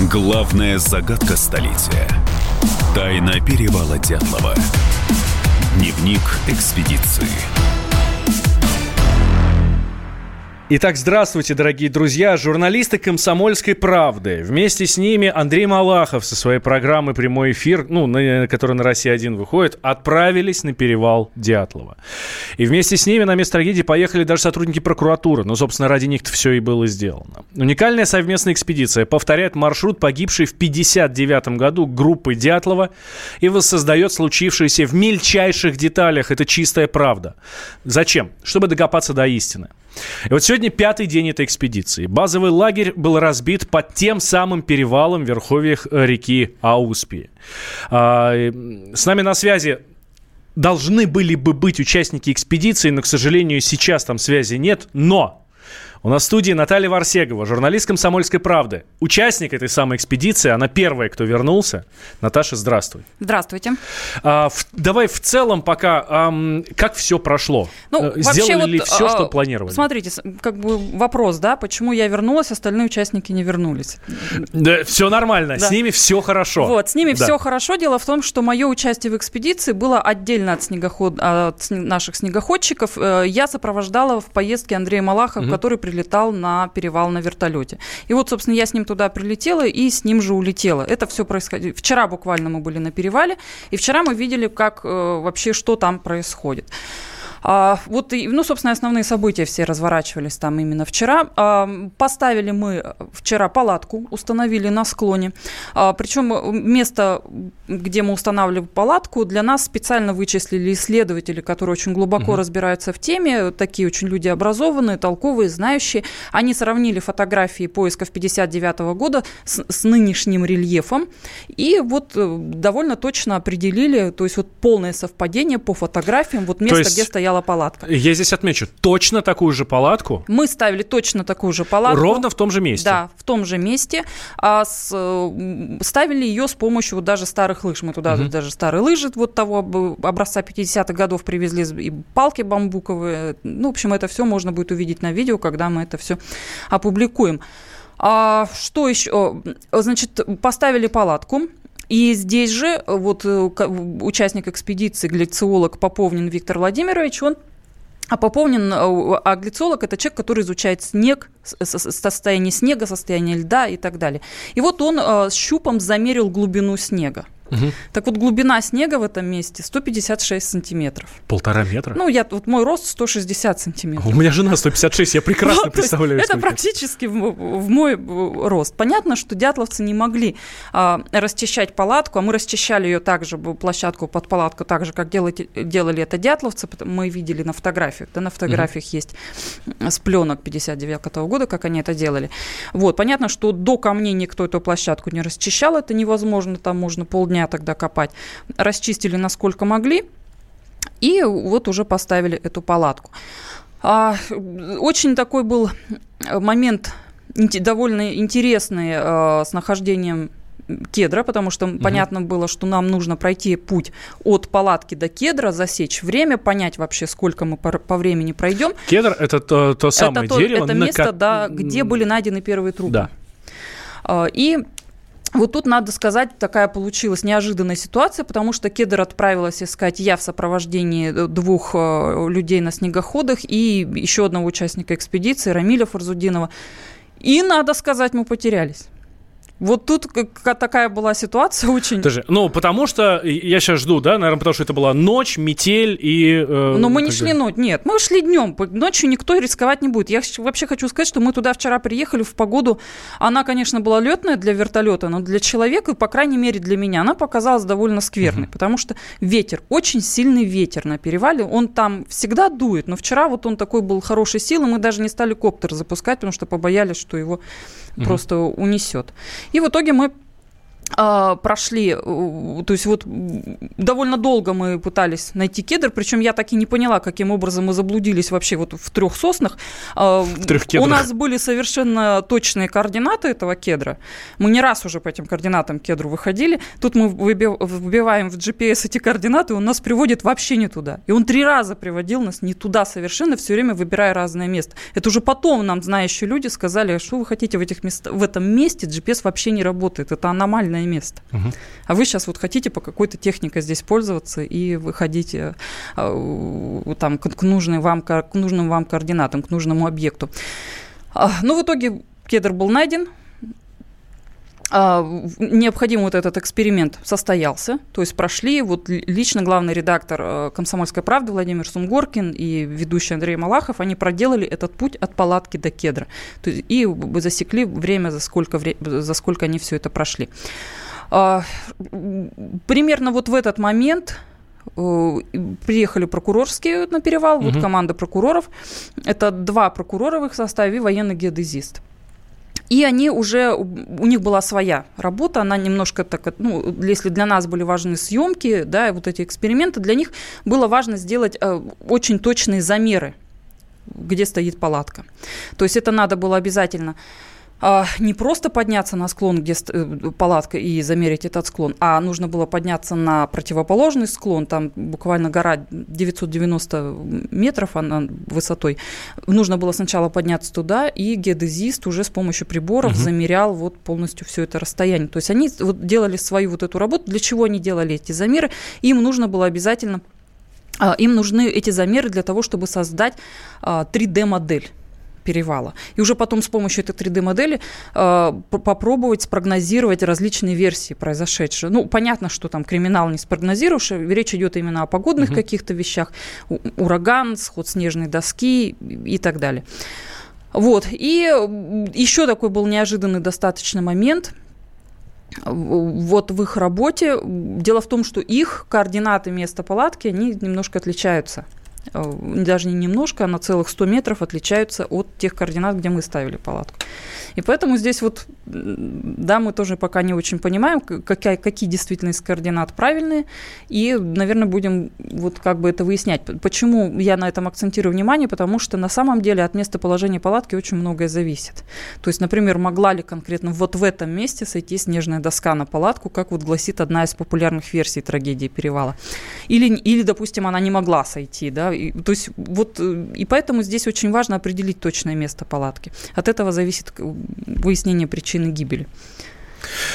Главная загадка столетия. Тайна перевала Дятлова. Дневник экспедиции. Итак, здравствуйте, дорогие друзья, журналисты «Комсомольской правды». Вместе с ними Андрей Малахов со своей программой «Прямой эфир», ну, на, которая на «Россия-1» выходит, отправились на перевал Дятлова. И вместе с ними на место трагедии поехали даже сотрудники прокуратуры. Ну, собственно, ради них-то все и было сделано. Уникальная совместная экспедиция повторяет маршрут, погибший в 1959 году группы Дятлова и воссоздает случившееся в мельчайших деталях. Это чистая правда. Зачем? Чтобы докопаться до истины. И вот сегодня пятый день этой экспедиции. Базовый лагерь был разбит под тем самым перевалом в верховьях реки Ауспи. А, с нами на связи должны были бы быть участники экспедиции, но, к сожалению, сейчас там связи нет. Но у нас в студии Наталья Варсегова, журналист «Комсомольской правды». Участник этой самой экспедиции, она первая, кто вернулся. Наташа, здравствуй. Здравствуйте. А, в, давай в целом пока, а, как все прошло? Ну, э, Сделали вот, ли все, а, что планировали? Смотрите, как бы вопрос, да, почему я вернулась, остальные участники не вернулись? Да, все нормально, да. с ними все хорошо. Вот, с ними да. все хорошо. Дело в том, что мое участие в экспедиции было отдельно от, снегоход... от наших снегоходчиков. Э, я сопровождала в поездке Андрея Малахова, угу. который прилетал на перевал на вертолете. И вот, собственно, я с ним туда прилетела и с ним же улетела. Это все происходило. Вчера буквально мы были на перевале, и вчера мы видели, как э, вообще, что там происходит. А, вот, ну, собственно, основные события все разворачивались там именно вчера. А, поставили мы вчера палатку, установили на склоне. А, причем место, где мы устанавливали палатку, для нас специально вычислили исследователи, которые очень глубоко угу. разбираются в теме, такие очень люди образованные, толковые, знающие. Они сравнили фотографии поисков 59 года с, с нынешним рельефом и вот э, довольно точно определили, то есть вот полное совпадение по фотографиям, вот место, есть... где стоял стояла палатка. Я здесь отмечу, точно такую же палатку? Мы ставили точно такую же палатку. Ровно в том же месте? Да, в том же месте. А с, ставили ее с помощью вот даже старых лыж. Мы туда угу. даже старые лыжи вот того образца 50-х годов привезли, и палки бамбуковые. Ну, в общем, это все можно будет увидеть на видео, когда мы это все опубликуем. А, что еще? Значит, поставили палатку, и здесь же э, вот э, участник экспедиции, гляциолог Поповнин Виктор Владимирович, он а Поповнин, э, а глицолог – это человек, который изучает снег, состояние снега, состояние льда и так далее. И вот он с щупом замерил глубину снега. Угу. Так вот, глубина снега в этом месте 156 сантиметров. Полтора метра? Ну, я, вот мой рост 160 сантиметров. У меня жена 156, я прекрасно ну, представляю. Это практически в, в мой рост. Понятно, что дятловцы не могли а, расчищать палатку, а мы расчищали ее также, площадку под палатку, так же, как делали, делали это дятловцы. Мы видели на фотографиях, да, на фотографиях угу. есть с пленок 59 -го года, как они это делали. Вот, понятно, что до камней никто эту площадку не расчищал, это невозможно, там можно полдня дня тогда копать. Расчистили насколько могли, и вот уже поставили эту палатку. А, очень такой был момент довольно интересный а, с нахождением кедра, потому что угу. понятно было, что нам нужно пройти путь от палатки до кедра, засечь время, понять вообще, сколько мы по, по времени пройдем. Кедр это то, то самое это дерево, это место, на... да, где были найдены первые трупы. Да. А, и вот тут, надо сказать, такая получилась неожиданная ситуация, потому что Кедр отправилась искать я в сопровождении э, двух э, людей на снегоходах и еще одного участника экспедиции, Рамиля Фарзудинова. И, надо сказать, мы потерялись. Вот тут такая была ситуация очень... Даже, ну, потому что я сейчас жду, да, наверное, потому что это была ночь, метель и... Э, Но мы не шли ночь, нет, мы шли днем, ночью никто рисковать не будет. Я вообще хочу сказать, что мы туда вчера приехали в погоду, она, конечно, была летная для вертолета, но для человека, по крайней мере для меня, она показалась довольно скверной, uh-huh. потому что ветер, очень сильный ветер на перевале, он там всегда дует, но вчера вот он такой был хорошей силы, мы даже не стали коптер запускать, потому что побоялись, что его uh-huh. просто унесет. И в итоге мы прошли, то есть вот довольно долго мы пытались найти кедр, причем я так и не поняла, каким образом мы заблудились вообще вот в трех соснах. А, в трех кедрах. У нас были совершенно точные координаты этого кедра. Мы не раз уже по этим координатам кедру выходили. Тут мы вбиваем в GPS эти координаты, он нас приводит вообще не туда. И он три раза приводил нас не туда совершенно, все время выбирая разное место. Это уже потом нам знающие люди сказали, что вы хотите в, этих местах, в этом месте, GPS вообще не работает, это аномальное место. Угу. А вы сейчас вот хотите по какой-то технике здесь пользоваться и выходите э, там, к, нужным вам, к нужным вам координатам, к нужному объекту. А, ну, в итоге кедр был найден, а, необходимый вот этот эксперимент состоялся, то есть прошли, вот лично главный редактор э, «Комсомольской правды» Владимир Сунгоркин и ведущий Андрей Малахов, они проделали этот путь от палатки до кедра то есть, и засекли время, за сколько, за сколько они все это прошли. А, примерно вот в этот момент э, приехали прокурорские на перевал, угу. вот команда прокуроров, это два прокурора в их составе и военный геодезист. И они уже, у них была своя работа, она немножко так, ну, если для нас были важны съемки, да, вот эти эксперименты, для них было важно сделать э, очень точные замеры, где стоит палатка. То есть это надо было обязательно а, не просто подняться на склон, где э, палатка, и замерить этот склон, а нужно было подняться на противоположный склон, там буквально гора 990 метров она высотой. Нужно было сначала подняться туда, и геодезист уже с помощью приборов угу. замерял вот полностью все это расстояние. То есть они вот делали свою вот эту работу. Для чего они делали эти замеры? Им нужно было обязательно а, им нужны эти замеры для того, чтобы создать 3D-модель а, перевала. И уже потом с помощью этой 3D-модели э, попробовать спрогнозировать различные версии произошедшего. Ну, понятно, что там криминал не спрогнозируешь, речь идет именно о погодных угу. каких-то вещах, ураган, сход снежной доски и так далее. Вот. И еще такой был неожиданный достаточно момент – вот в их работе. Дело в том, что их координаты места палатки, они немножко отличаются даже не немножко, а на целых 100 метров отличаются от тех координат, где мы ставили палатку. И поэтому здесь вот, да, мы тоже пока не очень понимаем, какая, какие действительно из координат правильные, и, наверное, будем вот как бы это выяснять. Почему я на этом акцентирую внимание? Потому что на самом деле от местоположения палатки очень многое зависит. То есть, например, могла ли конкретно вот в этом месте сойти снежная доска на палатку, как вот гласит одна из популярных версий трагедии перевала. Или, или допустим, она не могла сойти, да, то есть вот и поэтому здесь очень важно определить точное место палатки. От этого зависит выяснение причины гибели.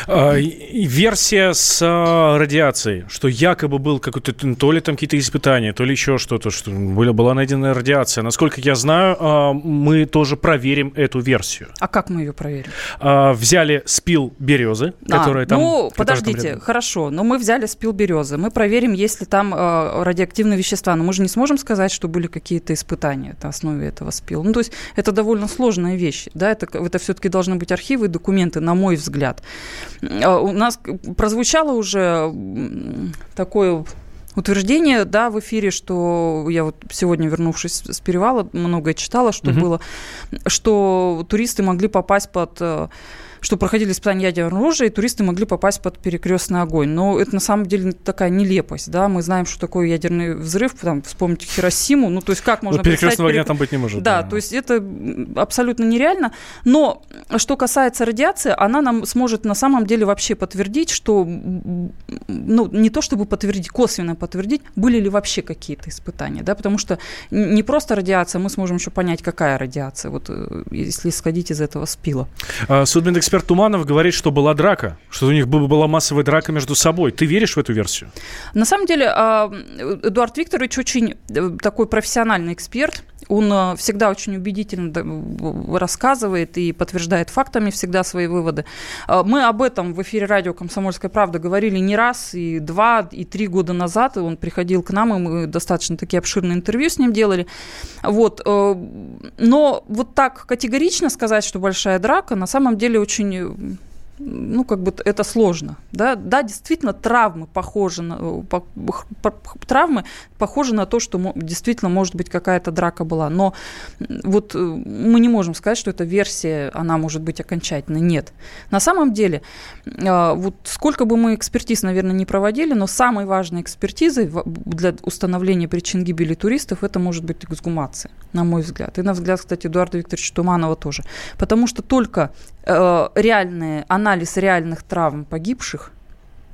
А, версия с а, радиацией, что якобы был какой-то, то ли там какие-то испытания, то ли еще что-то, что была, найдена радиация. Насколько я знаю, а, мы тоже проверим эту версию. А как мы ее проверим? Взяли спил березы, а, которые там... Ну, подождите, там хорошо, но мы взяли спил березы. Мы проверим, есть ли там радиоактивные вещества. Но мы же не сможем сказать, что были какие-то испытания на основе этого спила. Ну, то есть это довольно сложная вещь. Да? Это, это все-таки должны быть архивы и документы, на мой взгляд. А, у нас прозвучало уже такое утверждение, да, в эфире, что я вот сегодня, вернувшись с перевала, многое читала, что угу. было, что туристы могли попасть под э, что проходили испытания ядерного оружия, и туристы могли попасть под перекрестный огонь. Но это на самом деле такая нелепость, да, мы знаем, что такое ядерный взрыв, там, вспомните Хиросиму, ну, то есть как можно... Ну, перекрестного огня там быть не может. Да, да, то есть это абсолютно нереально, но что касается радиации, она нам сможет на самом деле вообще подтвердить, что, ну, не то чтобы подтвердить, косвенно подтвердить, были ли вообще какие-то испытания, да, потому что не просто радиация, мы сможем еще понять, какая радиация, вот э, если исходить из этого спила. А, судмедэксперт эксперт Туманов говорит, что была драка, что у них была массовая драка между собой. Ты веришь в эту версию? На самом деле, а, Эдуард Викторович очень э, такой профессиональный эксперт. Он э, всегда очень убедительно рассказывает и подтверждает фактами всегда свои выводы. А, мы об этом в эфире радио «Комсомольская правда» говорили не раз, и два, и три года назад. Он приходил к нам, и мы достаточно такие обширные интервью с ним делали. Вот. Э, но вот так категорично сказать, что большая драка, на самом деле очень ну, как бы это сложно. Да, да действительно, травмы похожи на, э, по, по, травмы похожи на то, что действительно, может быть, какая-то драка была. Но вот э, мы не можем сказать, что эта версия, она может быть окончательной. Нет. На самом деле, э, вот сколько бы мы экспертиз, наверное, не проводили, но самой важной экспертизой для установления причин гибели туристов это может быть эксгумация, на мой взгляд. И на взгляд, кстати, Эдуарда Викторовича Туманова тоже. Потому что только э, реальный анализ реальных травм погибших,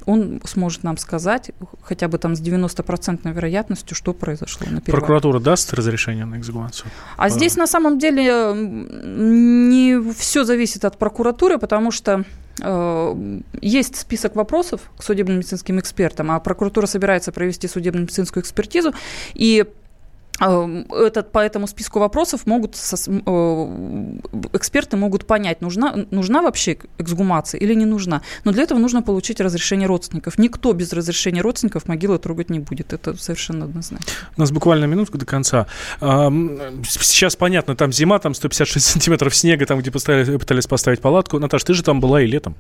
он сможет нам сказать хотя бы там с 90% вероятностью, что произошло на перевале. Прокуратура даст разрешение на эксгумацию? А По... здесь на самом деле не все зависит от прокуратуры, потому что э, есть список вопросов к судебно-медицинским экспертам, а прокуратура собирается провести судебно-медицинскую экспертизу, и этот, по этому списку вопросов могут эксперты могут понять, нужна, нужна вообще эксгумация или не нужна. Но для этого нужно получить разрешение родственников. Никто без разрешения родственников могилы трогать не будет. Это совершенно однозначно. У нас буквально минутка до конца. Сейчас понятно, там зима, там 156 сантиметров снега, там, где пытались поставить палатку. Наташ, ты же там была и летом.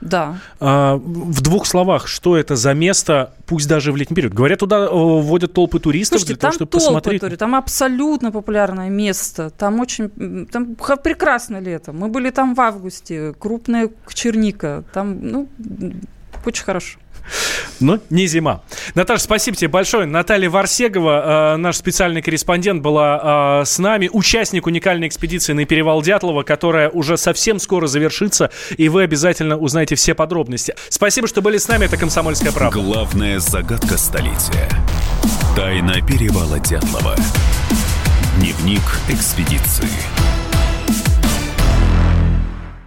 Да. А, в двух словах, что это за место, пусть даже в летний период? Говорят, туда вводят толпы туристов Слушайте, для того, чтобы толпы посмотреть. Тури, там абсолютно популярное место. Там очень, там прекрасное лето. Мы были там в августе, крупная черника. Там, ну, очень хорошо. Но не зима. Наташа, спасибо тебе большое. Наталья Варсегова, э, наш специальный корреспондент, была э, с нами. Участник уникальной экспедиции на перевал Дятлова, которая уже совсем скоро завершится, и вы обязательно узнаете все подробности. Спасибо, что были с нами. Это «Комсомольская правда». Главная загадка столетия. Тайна перевала Дятлова. Дневник экспедиции.